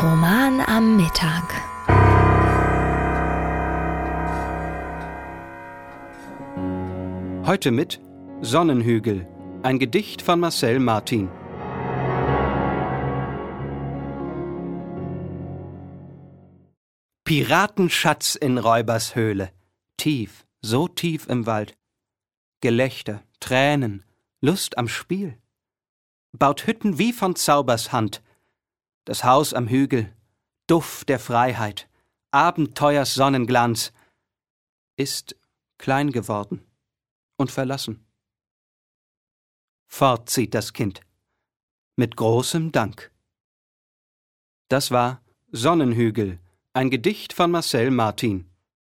Roman am Mittag. Heute mit Sonnenhügel, ein Gedicht von Marcel Martin. Piratenschatz in Räubershöhle, tief, so tief im Wald. Gelächter, Tränen, Lust am Spiel. Baut Hütten wie von Zaubers Hand, das Haus am Hügel, Duft der Freiheit, Abenteuers Sonnenglanz, ist klein geworden und verlassen. Fort zieht das Kind. Mit großem Dank. Das war Sonnenhügel, ein Gedicht von Marcel Martin.